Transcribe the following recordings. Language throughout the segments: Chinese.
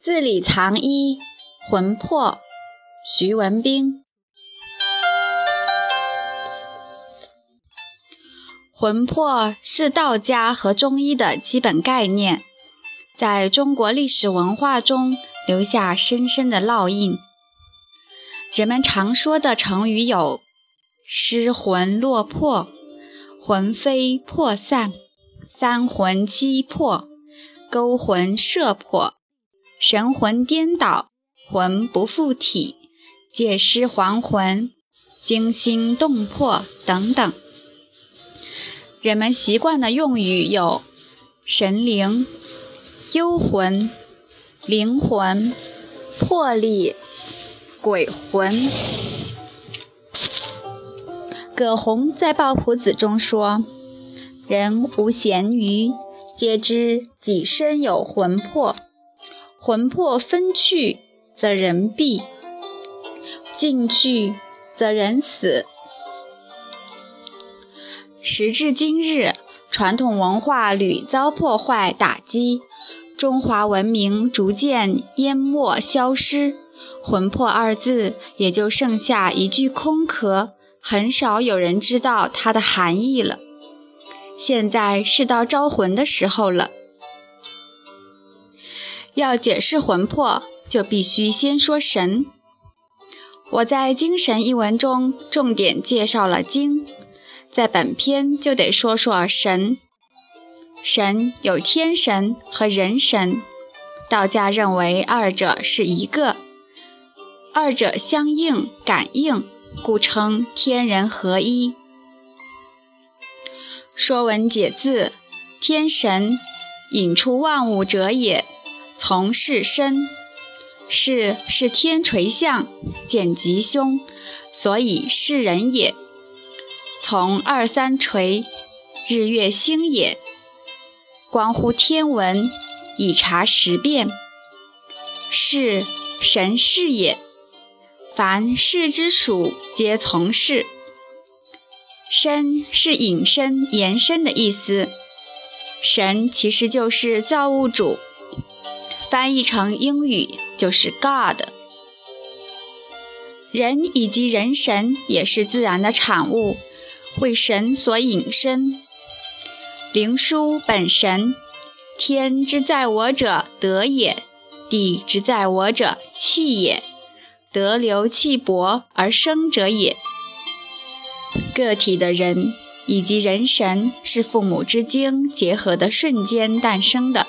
字里藏一，魂魄。徐文兵。魂魄是道家和中医的基本概念，在中国历史文化中留下深深的烙印。人们常说的成语有“失魂落魄”“魂飞魄散”“三魂七魄”“勾魂摄魄”“神魂颠倒”“魂不附体”“借尸还魂”“惊心动魄”等等。人们习惯的用语有神灵、幽魂、灵魂、魄力、鬼魂。葛洪在《抱朴子》中说：“人无闲余，皆知己身有魂魄。魂魄分去，则人毙；尽去，则人死。”时至今日，传统文化屡遭破坏打击，中华文明逐渐淹没消失，魂魄二字也就剩下一句空壳，很少有人知道它的含义了。现在是到招魂的时候了，要解释魂魄，就必须先说神。我在《精神》一文中重点介绍了精。在本篇就得说说神。神有天神和人神，道家认为二者是一个，二者相应感应，故称天人合一。《说文解字》：天神，引出万物者也，从事身。是是天垂象，见吉凶，所以是人也。从二三垂，日月星也。关乎天文，以察时变。是神事也。凡事之属，皆从事。身是引申、延伸的意思。神其实就是造物主，翻译成英语就是 God。人以及人神也是自然的产物。为神所引申，灵枢本神，天之在我者德也，地之在我者气也，德流气薄而生者也。个体的人以及人神是父母之精结合的瞬间诞生的。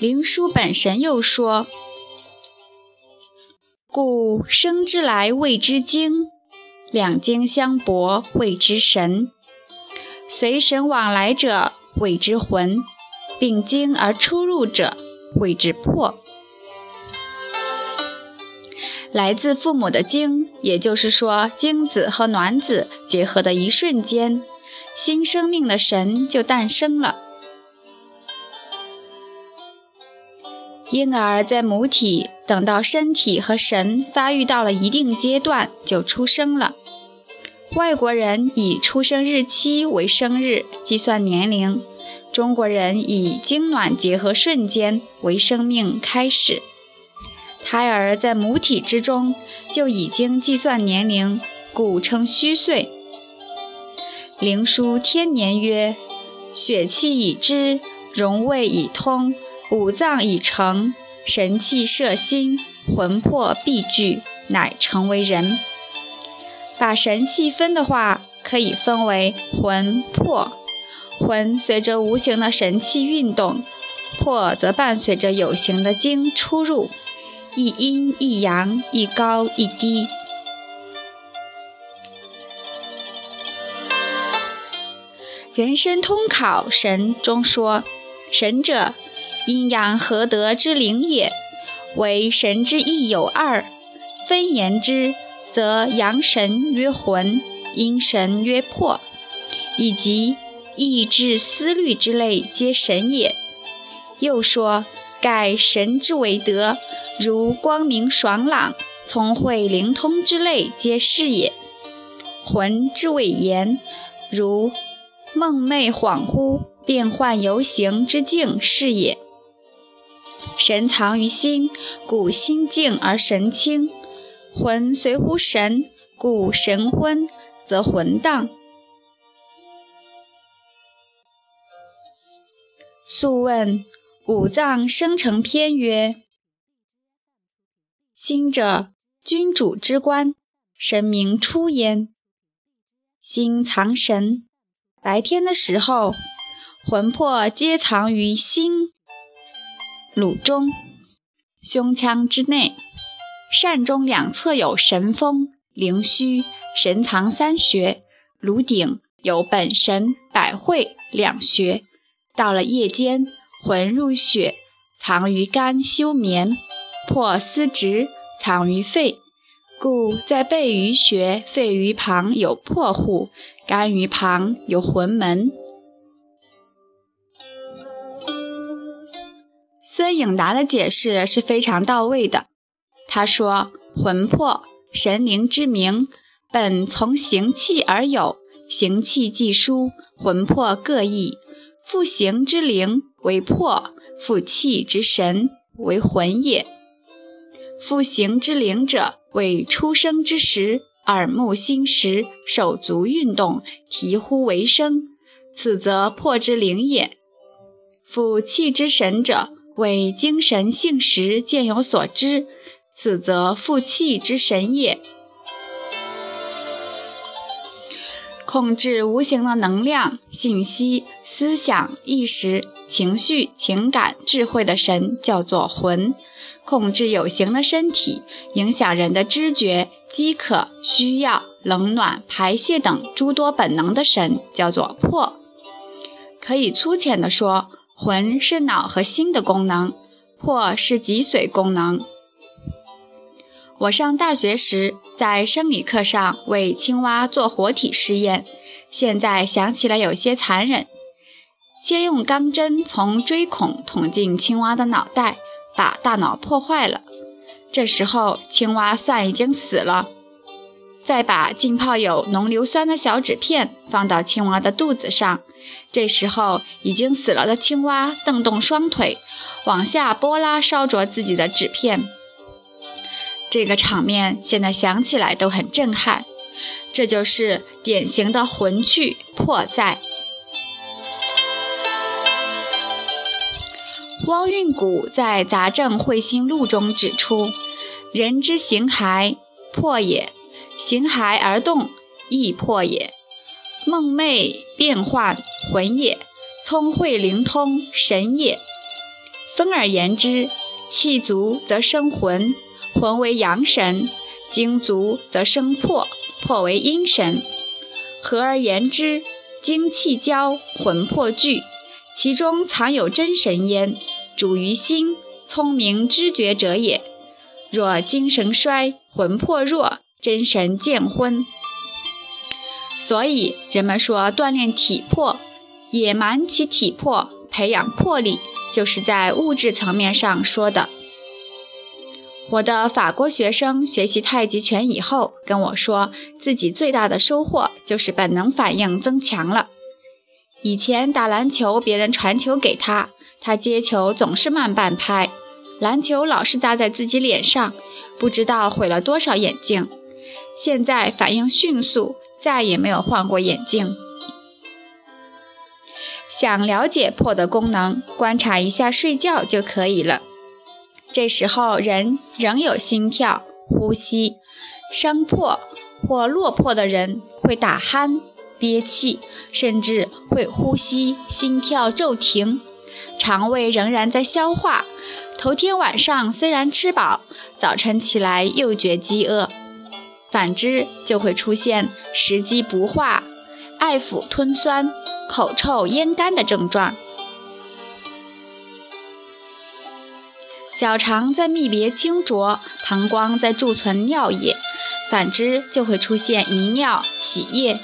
灵枢本神又说：故生之来谓之精。两经相搏，谓之神；随神往来者，谓之魂；并经而出入者，谓之魄。来自父母的精，也就是说精子和卵子结合的一瞬间，新生命的神就诞生了。婴儿在母体，等到身体和神发育到了一定阶段，就出生了。外国人以出生日期为生日计算年龄，中国人以精卵结合瞬间为生命开始。胎儿在母体之中就已经计算年龄，故称虚岁。灵枢天年曰：血气已知，荣卫已通。五脏已成，神气摄心，魂魄必具，乃成为人。把神气分的话，可以分为魂魄。魂随着无形的神气运动，魄则伴随着有形的精出入，一阴一阳，一高一低。人生通考神中说：神者。阴阳合德之灵也，为神之意有二。分言之，则阳神曰魂，阴神曰魄，以及意志思虑之类皆神也。又说，盖神之为德，如光明爽朗、聪慧灵通之类皆是也。魂之谓言，如梦寐恍惚、变幻游行之境是也。神藏于心，故心静而神清；魂随乎神，故神昏则魂荡。素问五脏生成篇曰：心者，君主之官，神明出焉。心藏神，白天的时候，魂魄皆藏于心。颅中、胸腔之内，膻中两侧有神风、灵虚，神藏三穴；颅顶有本神、百会两穴。到了夜间，魂入血，藏于肝休眠；魄司职，藏于肺。故在背俞穴、肺俞旁有魄户，肝俞旁有魂门。孙颖达的解释是非常到位的。他说：“魂魄，神灵之名，本从形气而有，形气既殊，魂魄各异。复形之灵为魄，复气之神为魂也。复形之灵者，为出生之时，耳目心识、手足运动，啼呼为声，此则魄之灵也。复气之神者。”为精神性时见有所知，此则负气之神也。控制无形的能量、信息、思想、意识、情绪、情感、智慧的神叫做魂；控制有形的身体、影响人的知觉、饥渴、需要、冷暖、排泄等诸多本能的神叫做魄。可以粗浅地说。魂是脑和心的功能，魄是脊髓功能。我上大学时在生理课上为青蛙做活体试验，现在想起来有些残忍。先用钢针从锥孔捅进青蛙的脑袋，把大脑破坏了。这时候青蛙算已经死了。再把浸泡有浓硫酸的小纸片放到青蛙的肚子上。这时候，已经死了的青蛙蹬动双腿，往下拨拉烧灼自己的纸片。这个场面现在想起来都很震撼。这就是典型的魂去魄在。汪运谷在《杂症会心录》中指出：“人之形骸，魄也；形骸而动，亦魄也。”梦寐变幻，魂也；聪慧灵通，神也。分而言之，气足则生魂，魂为阳神；精足则生魄，魄为阴神。合而言之，精气交，魂魄聚，其中藏有真神焉，主于心，聪明知觉者也。若精神衰，魂魄弱，真神渐昏。所以人们说锻炼体魄，野蛮其体魄，培养魄力，就是在物质层面上说的。我的法国学生学习太极拳以后跟我说，自己最大的收获就是本能反应增强了。以前打篮球，别人传球给他，他接球总是慢半拍，篮球老是砸在自己脸上，不知道毁了多少眼睛。现在反应迅速。再也没有换过眼镜。想了解魄的功能，观察一下睡觉就可以了。这时候人仍有心跳、呼吸。伤魄或落魄的人会打鼾、憋气，甚至会呼吸、心跳骤停。肠胃仍然在消化。头天晚上虽然吃饱，早晨起来又觉饥饿。反之，就会出现食积不化、爱腹吞酸、口臭咽干的症状。小肠在泌别清浊，膀胱在贮存尿液，反之就会出现遗尿、起夜。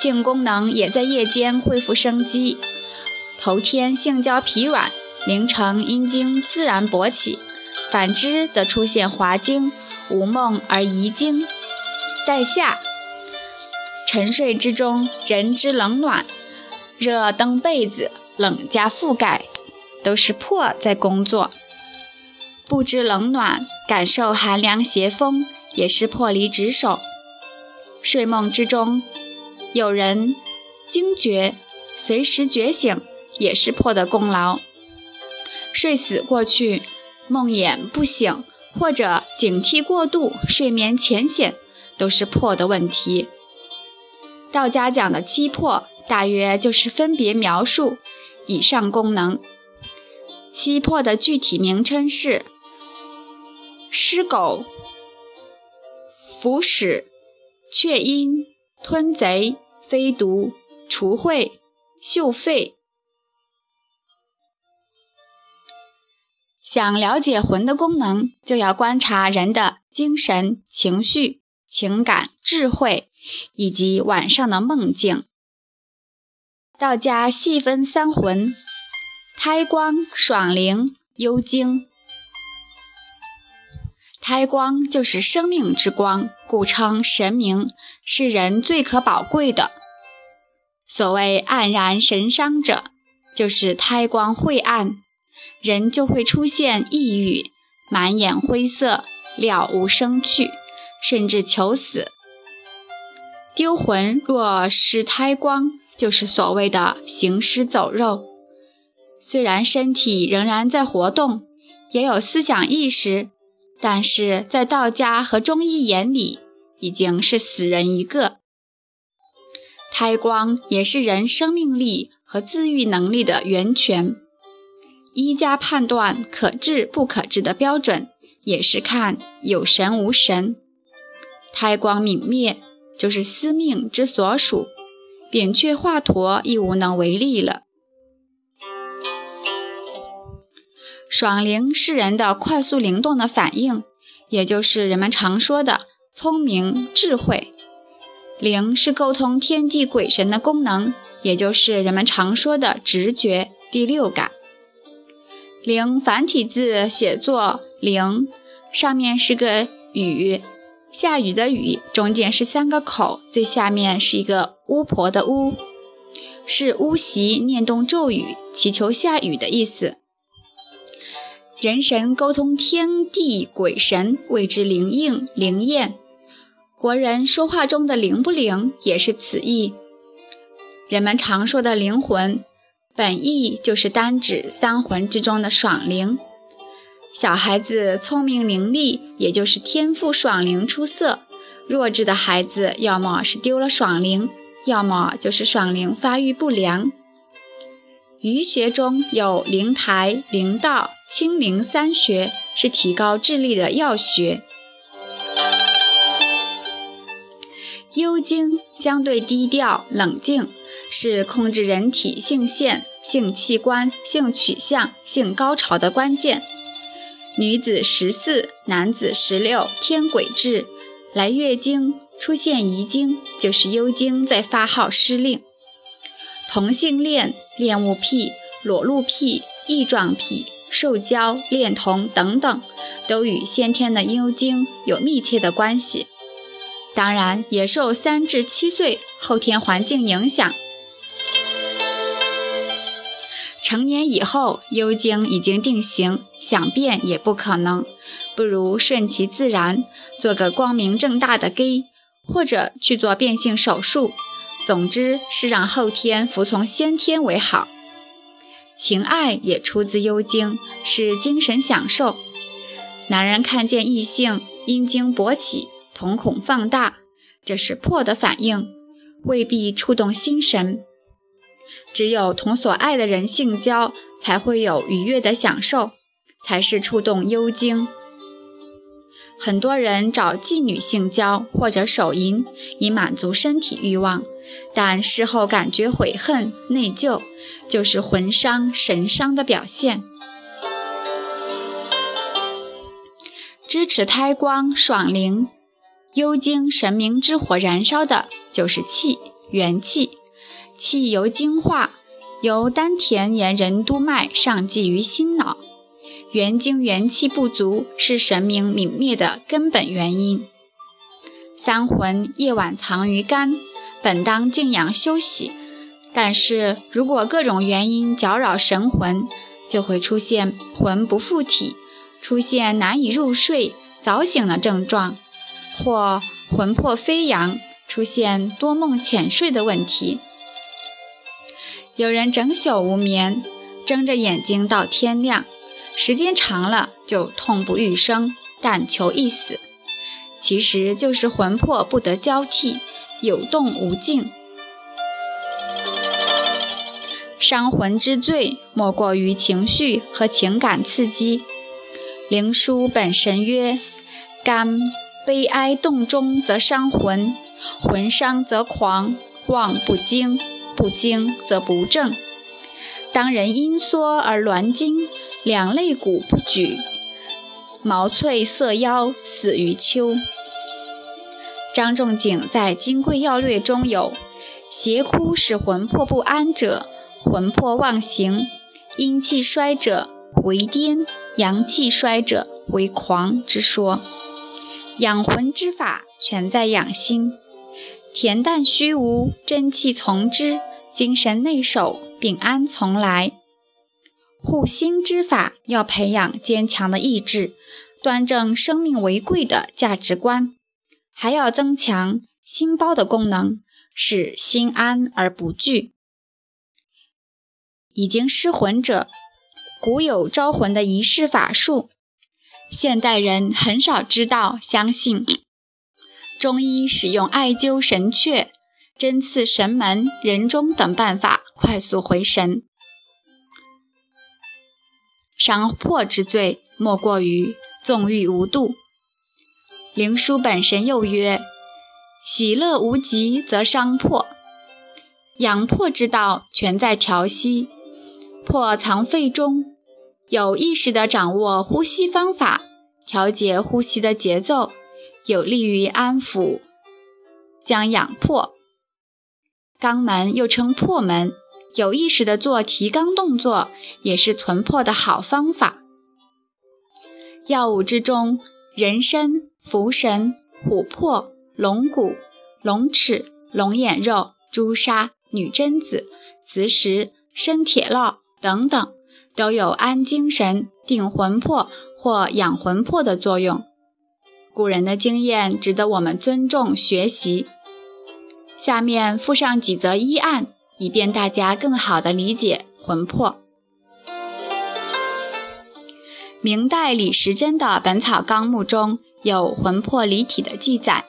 性功能也在夜间恢复生机，头天性交疲软，凌晨阴茎自然勃起。反之则出现滑精。无梦而遗精，待下。沉睡之中，人之冷暖，热登被子，冷加覆盖，都是魄在工作。不知冷暖，感受寒凉邪风，也是魄离职守。睡梦之中，有人惊觉，随时觉醒，也是魄的功劳。睡死过去，梦魇不醒，或者警惕过度，睡眠浅显，都是魄的问题。道家讲的七魄，大约就是分别描述以上功能。七魄的具体名称是。狮狗、腐屎、雀阴、吞贼、飞毒、除秽、嗅肺。想了解魂的功能，就要观察人的精神、情绪、情感、智慧，以及晚上的梦境。道家细分三魂：胎光、爽灵、幽精。胎光就是生命之光，故称神明，是人最可宝贵的。所谓黯然神伤者，就是胎光晦暗，人就会出现抑郁、满眼灰色、了无生趣，甚至求死。丢魂若失胎光，就是所谓的行尸走肉。虽然身体仍然在活动，也有思想意识。但是在道家和中医眼里，已经是死人一个。胎光也是人生命力和自愈能力的源泉。医家判断可治不可治的标准，也是看有神无神。胎光泯灭，就是司命之所属，扁鹊华佗亦无能为力了。爽灵是人的快速灵动的反应，也就是人们常说的聪明智慧。灵是沟通天地鬼神的功能，也就是人们常说的直觉、第六感。灵繁体字写作灵，上面是个雨，下雨的雨，中间是三个口，最下面是一个巫婆的巫，是巫习念动咒语，祈求下雨的意思。人神沟通天地鬼神，谓之灵应灵验。国人说话中的灵不灵，也是此意。人们常说的灵魂，本意就是单指三魂之中的爽灵。小孩子聪明伶俐，也就是天赋爽灵出色；弱智的孩子，要么是丢了爽灵，要么就是爽灵发育不良。鱼学中有灵台、灵道。清灵三学是提高智力的要学。幽精相对低调冷静，是控制人体性腺、性器官、性取向、性高潮的关键。女子十四，男子十六，天癸至，来月经出现遗精，就是幽精在发号施令。同性恋、恋物癖、裸露癖、异状癖。受教、恋童等等，都与先天的幽精有密切的关系。当然，也受三至七岁后天环境影响。成年以后，幽精已经定型，想变也不可能，不如顺其自然，做个光明正大的 gay，或者去做变性手术。总之是让后天服从先天为好。情爱也出自幽精，是精神享受。男人看见异性，阴茎勃起，瞳孔放大，这是魄的反应，未必触动心神。只有同所爱的人性交，才会有愉悦的享受，才是触动幽精。很多人找妓女性交或者手淫，以满足身体欲望。但事后感觉悔恨、内疚，就是魂伤、神伤的表现。支持胎光、爽灵、幽精、神明之火燃烧的，就是气、元气。气由精化，由丹田沿任督脉上济于心脑。元精元气不足，是神明泯灭的根本原因。三魂夜晚藏于肝。本当静养休息，但是如果各种原因搅扰神魂，就会出现魂不附体、出现难以入睡、早醒的症状，或魂魄飞扬，出现多梦浅睡的问题。有人整宿无眠，睁着眼睛到天亮，时间长了就痛不欲生，但求一死。其实就是魂魄不得交替，有动无静。伤魂之最，莫过于情绪和情感刺激。灵枢本神曰：“肝悲哀动中，则伤魂；魂伤则狂，妄不惊，不惊则不正。当人阴缩而挛筋，两肋骨不举。”毛脆色腰，死于秋。张仲景在《金匮要略》中有：“邪哭使魂魄不安者，魂魄妄行；阴气衰者为癫，阳气衰者为狂之说。养魂之法，全在养心。恬淡虚无，真气从之，精神内守，病安从来。护心之法，要培养坚强的意志。”端正生命为贵的价值观，还要增强心包的功能，使心安而不惧。已经失魂者，古有招魂的仪式法术，现代人很少知道、相信。中医使用艾灸神阙、针刺神门、人中等办法，快速回神。伤魄之罪，莫过于。纵欲无度，灵枢本神又曰：“喜乐无极，则伤魄。养魄之道，全在调息。魄藏肺中，有意识地掌握呼吸方法，调节呼吸的节奏，有利于安抚将养魄。肛门又称破门，有意识地做提肛动作，也是存魄的好方法。”药物之中，人参、茯神、琥珀、龙骨、龙齿、龙眼肉、朱砂、女贞子、磁石、生铁烙等等，都有安精神、定魂魄或养魂魄的作用。古人的经验值得我们尊重学习。下面附上几则医案，以便大家更好的理解魂魄。明代李时珍的《本草纲目》中有魂魄离体的记载。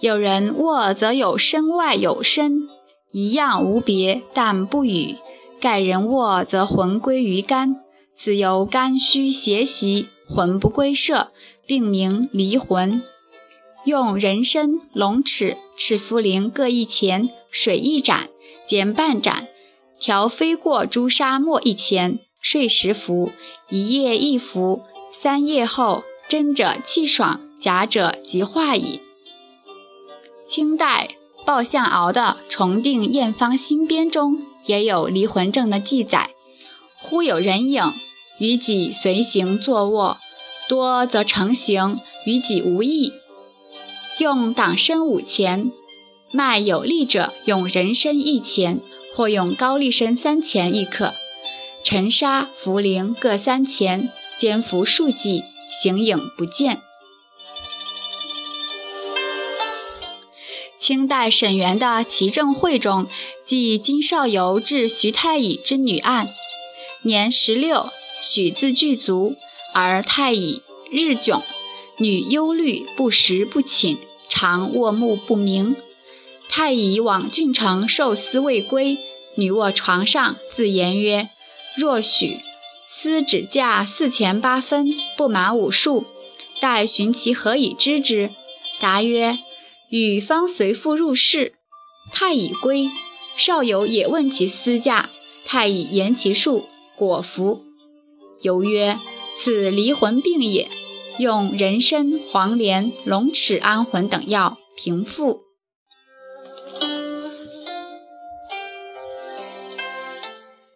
有人卧则有身外有身，一样无别，但不语。盖人卧则魂归于肝，此由肝虚邪袭，魂不归舍，病名离魂。用人参、龙齿、赤茯苓各一钱，水一盏，煎半盏，调飞过朱砂末一钱。睡时服，一夜一服，三夜后真者气爽，假者即化矣。清代鲍相敖的《重定验方新编》中也有离魂症的记载。忽有人影，与己随行坐卧，多则成形，与己无异。用党参五钱，卖有力者用人参一钱，或用高丽参三钱亦可。沉沙、茯苓各三钱，煎服数剂，形影不见。清代沈园的《齐正会》中记金少游治徐太乙之女案：年十六，许字具足，而太乙日窘，女忧虑不食不寝，常卧目不明。太乙往郡城受司未归，女卧床上，自言曰。若许司只价四钱八分，不满五数。待寻其何以知之？答曰：与方随父入室，太乙归，少游也问其私价，太乙言其数，果服。游曰：此离魂病也，用人参黄连龙齿安魂等药平复。